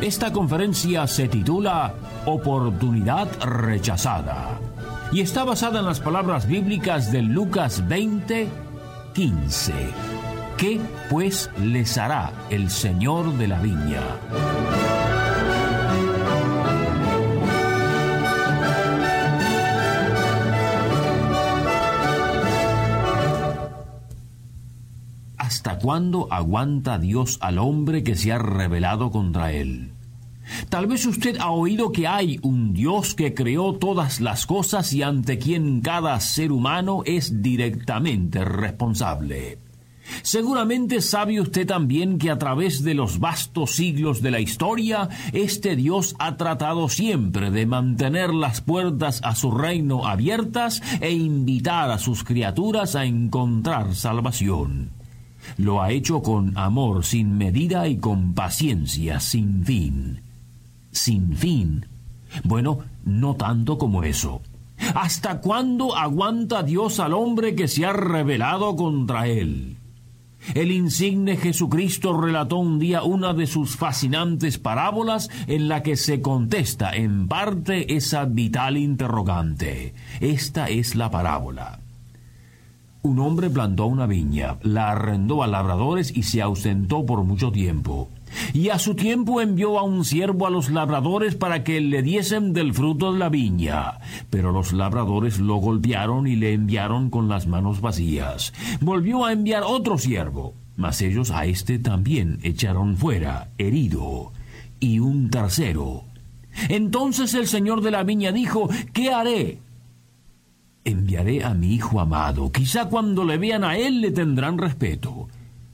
Esta conferencia se titula Oportunidad rechazada y está basada en las palabras bíblicas de Lucas 20, 15. ¿Qué pues les hará el Señor de la viña? Cuándo aguanta Dios al hombre que se ha rebelado contra él? Tal vez usted ha oído que hay un Dios que creó todas las cosas y ante quien cada ser humano es directamente responsable. Seguramente sabe usted también que a través de los vastos siglos de la historia, este Dios ha tratado siempre de mantener las puertas a su reino abiertas e invitar a sus criaturas a encontrar salvación. Lo ha hecho con amor sin medida y con paciencia sin fin sin fin. Bueno, no tanto como eso. ¿Hasta cuándo aguanta Dios al hombre que se ha rebelado contra él? El insigne Jesucristo relató un día una de sus fascinantes parábolas en la que se contesta en parte esa vital interrogante. Esta es la parábola. Un hombre plantó una viña, la arrendó a labradores y se ausentó por mucho tiempo. Y a su tiempo envió a un siervo a los labradores para que le diesen del fruto de la viña. Pero los labradores lo golpearon y le enviaron con las manos vacías. Volvió a enviar otro siervo, mas ellos a éste también echaron fuera, herido. Y un tercero. Entonces el señor de la viña dijo, ¿qué haré? Enviaré a mi hijo amado. Quizá cuando le vean a él le tendrán respeto.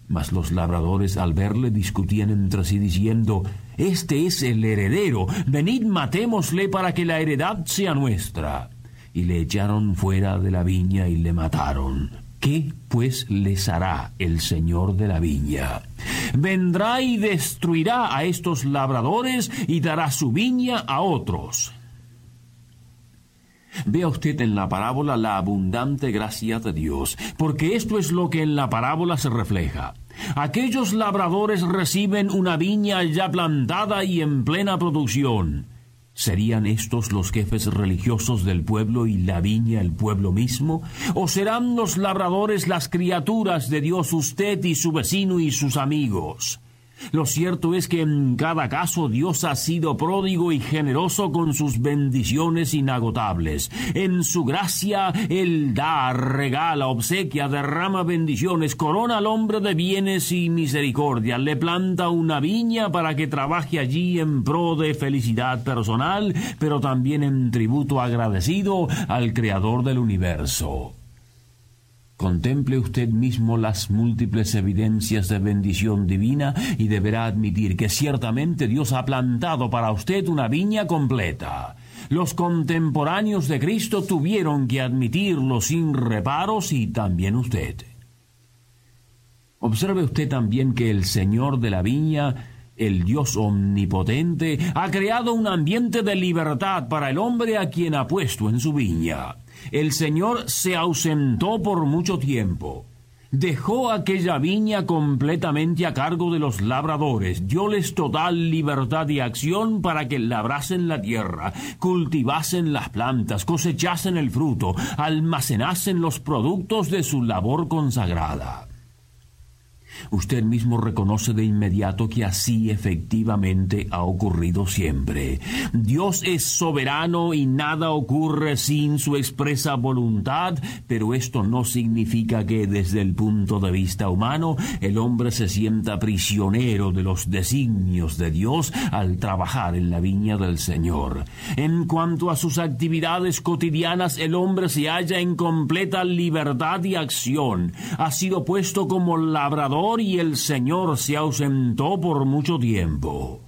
Mas los labradores al verle discutían entre sí diciendo, Este es el heredero, venid matémosle para que la heredad sea nuestra. Y le echaron fuera de la viña y le mataron. ¿Qué pues les hará el señor de la viña? Vendrá y destruirá a estos labradores y dará su viña a otros. Vea usted en la parábola la abundante gracia de Dios, porque esto es lo que en la parábola se refleja. Aquellos labradores reciben una viña ya plantada y en plena producción. ¿Serían estos los jefes religiosos del pueblo y la viña el pueblo mismo? ¿O serán los labradores las criaturas de Dios usted y su vecino y sus amigos? Lo cierto es que en cada caso Dios ha sido pródigo y generoso con sus bendiciones inagotables. En su gracia Él da, regala, obsequia, derrama bendiciones, corona al hombre de bienes y misericordia, le planta una viña para que trabaje allí en pro de felicidad personal, pero también en tributo agradecido al Creador del universo. Contemple usted mismo las múltiples evidencias de bendición divina y deberá admitir que ciertamente Dios ha plantado para usted una viña completa. Los contemporáneos de Cristo tuvieron que admitirlo sin reparos y también usted. Observe usted también que el Señor de la viña el Dios omnipotente ha creado un ambiente de libertad para el hombre a quien ha puesto en su viña. El Señor se ausentó por mucho tiempo. Dejó aquella viña completamente a cargo de los labradores, dióles total libertad de acción para que labrasen la tierra, cultivasen las plantas, cosechasen el fruto, almacenasen los productos de su labor consagrada. Usted mismo reconoce de inmediato que así efectivamente ha ocurrido siempre. Dios es soberano y nada ocurre sin su expresa voluntad, pero esto no significa que desde el punto de vista humano el hombre se sienta prisionero de los designios de Dios al trabajar en la viña del Señor. En cuanto a sus actividades cotidianas, el hombre se halla en completa libertad y acción. Ha sido puesto como labrador y el señor se ausentó por mucho tiempo.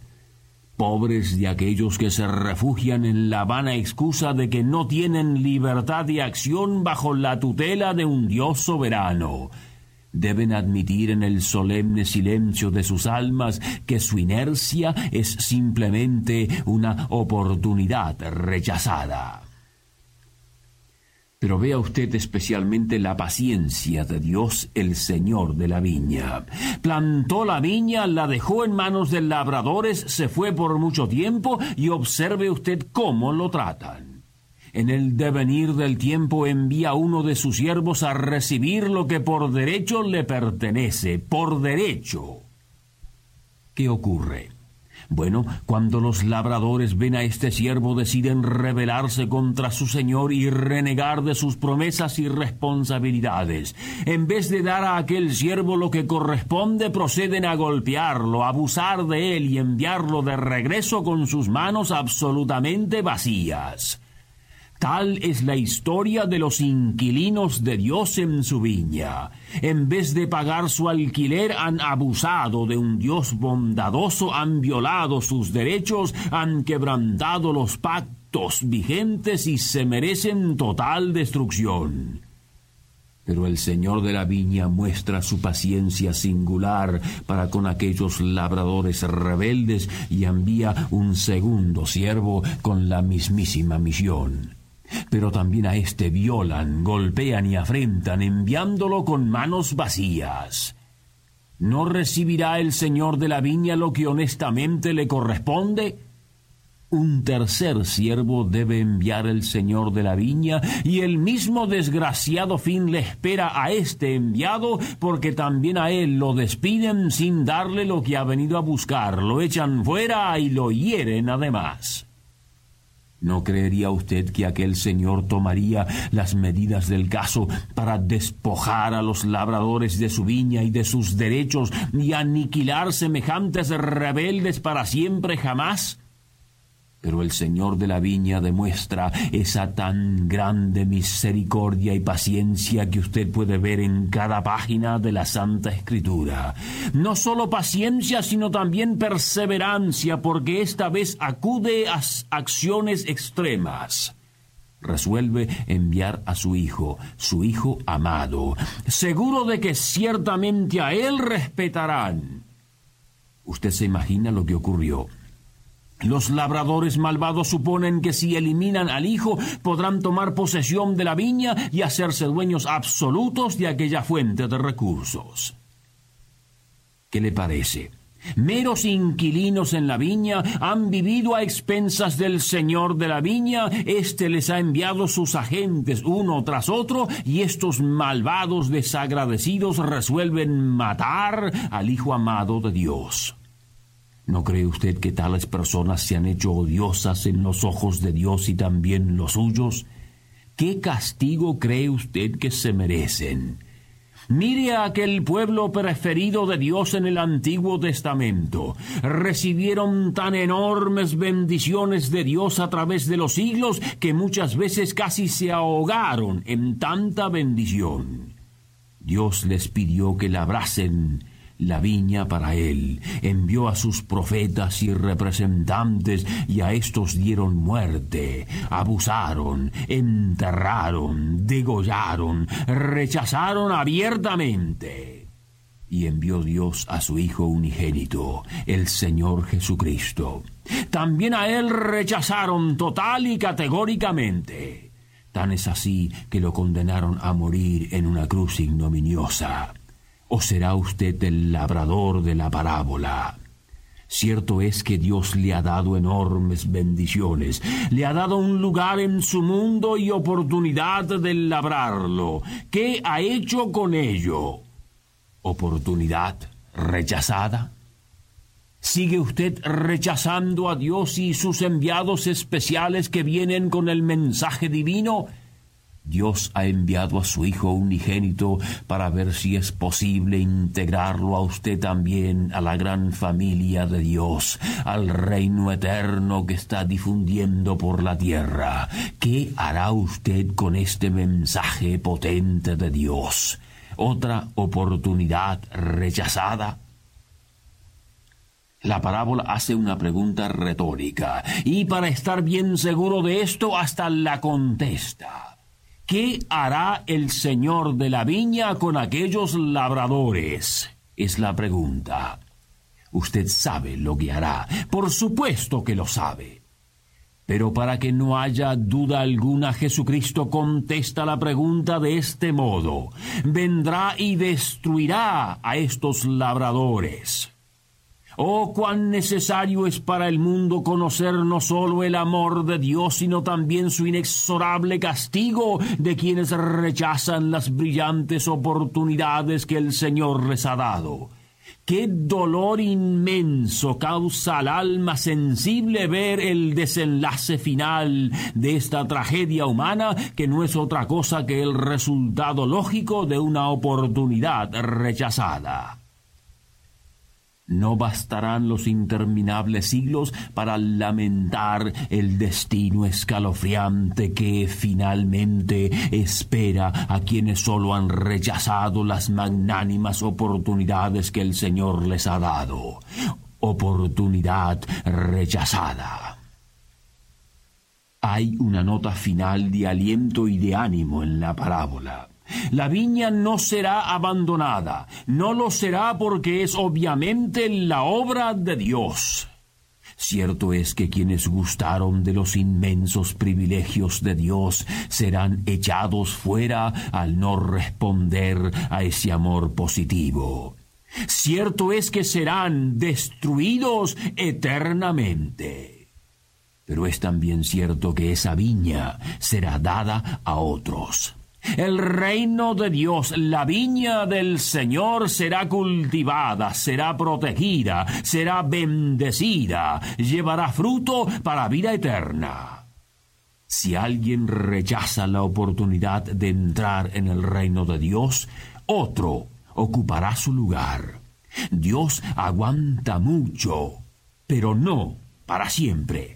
Pobres de aquellos que se refugian en la vana excusa de que no tienen libertad de acción bajo la tutela de un Dios soberano. Deben admitir en el solemne silencio de sus almas que su inercia es simplemente una oportunidad rechazada. Pero vea usted especialmente la paciencia de Dios el Señor de la viña. Plantó la viña, la dejó en manos de labradores, se fue por mucho tiempo y observe usted cómo lo tratan. En el devenir del tiempo envía uno de sus siervos a recibir lo que por derecho le pertenece, por derecho. ¿Qué ocurre? Bueno, cuando los labradores ven a este siervo deciden rebelarse contra su señor y renegar de sus promesas y responsabilidades. En vez de dar a aquel siervo lo que corresponde, proceden a golpearlo, abusar de él y enviarlo de regreso con sus manos absolutamente vacías. Tal es la historia de los inquilinos de Dios en su viña. En vez de pagar su alquiler han abusado de un Dios bondadoso, han violado sus derechos, han quebrantado los pactos vigentes y se merecen total destrucción. Pero el Señor de la viña muestra su paciencia singular para con aquellos labradores rebeldes y envía un segundo siervo con la mismísima misión pero también a éste violan, golpean y afrentan, enviándolo con manos vacías. ¿No recibirá el señor de la viña lo que honestamente le corresponde? Un tercer siervo debe enviar el señor de la viña, y el mismo desgraciado fin le espera a este enviado, porque también a él lo despiden sin darle lo que ha venido a buscar, lo echan fuera y lo hieren además. ¿No creería usted que aquel señor tomaría las medidas del caso para despojar a los labradores de su viña y de sus derechos y aniquilar semejantes rebeldes para siempre jamás? Pero el Señor de la viña demuestra esa tan grande misericordia y paciencia que usted puede ver en cada página de la Santa Escritura. No solo paciencia, sino también perseverancia, porque esta vez acude a acciones extremas resuelve enviar a su hijo, su hijo amado, seguro de que ciertamente a él respetarán. Usted se imagina lo que ocurrió. Los labradores malvados suponen que si eliminan al hijo podrán tomar posesión de la viña y hacerse dueños absolutos de aquella fuente de recursos. ¿Qué le parece? Meros inquilinos en la viña han vivido a expensas del señor de la viña, éste les ha enviado sus agentes uno tras otro, y estos malvados desagradecidos resuelven matar al hijo amado de Dios. ¿No cree usted que tales personas se han hecho odiosas en los ojos de Dios y también los suyos? ¿Qué castigo cree usted que se merecen? Mire a aquel pueblo preferido de Dios en el Antiguo Testamento. Recibieron tan enormes bendiciones de Dios a través de los siglos que muchas veces casi se ahogaron en tanta bendición. Dios les pidió que labrasen la viña para él, envió a sus profetas y representantes y a estos dieron muerte, abusaron, enterraron, degollaron, rechazaron abiertamente. Y envió Dios a su Hijo unigénito, el Señor Jesucristo. También a él rechazaron total y categóricamente. Tan es así que lo condenaron a morir en una cruz ignominiosa. ¿O será usted el labrador de la parábola? Cierto es que Dios le ha dado enormes bendiciones, le ha dado un lugar en su mundo y oportunidad de labrarlo. ¿Qué ha hecho con ello? ¿Oportunidad rechazada? ¿Sigue usted rechazando a Dios y sus enviados especiales que vienen con el mensaje divino? Dios ha enviado a su Hijo unigénito para ver si es posible integrarlo a usted también a la gran familia de Dios, al reino eterno que está difundiendo por la tierra. ¿Qué hará usted con este mensaje potente de Dios? otra oportunidad rechazada. La parábola hace una pregunta retórica y para estar bien seguro de esto hasta la contesta. ¿Qué hará el señor de la viña con aquellos labradores? Es la pregunta. Usted sabe lo que hará. Por supuesto que lo sabe. Pero para que no haya duda alguna, Jesucristo contesta la pregunta de este modo. Vendrá y destruirá a estos labradores. Oh, cuán necesario es para el mundo conocer no solo el amor de Dios, sino también su inexorable castigo de quienes rechazan las brillantes oportunidades que el Señor les ha dado. Qué dolor inmenso causa al alma sensible ver el desenlace final de esta tragedia humana que no es otra cosa que el resultado lógico de una oportunidad rechazada. No bastarán los interminables siglos para lamentar el destino escalofriante que finalmente espera a quienes solo han rechazado las magnánimas oportunidades que el Señor les ha dado. Oportunidad rechazada. Hay una nota final de aliento y de ánimo en la parábola. La viña no será abandonada, no lo será porque es obviamente la obra de Dios. Cierto es que quienes gustaron de los inmensos privilegios de Dios serán echados fuera al no responder a ese amor positivo. Cierto es que serán destruidos eternamente. Pero es también cierto que esa viña será dada a otros. El reino de Dios, la viña del Señor será cultivada, será protegida, será bendecida, llevará fruto para vida eterna. Si alguien rechaza la oportunidad de entrar en el reino de Dios, otro ocupará su lugar. Dios aguanta mucho, pero no para siempre.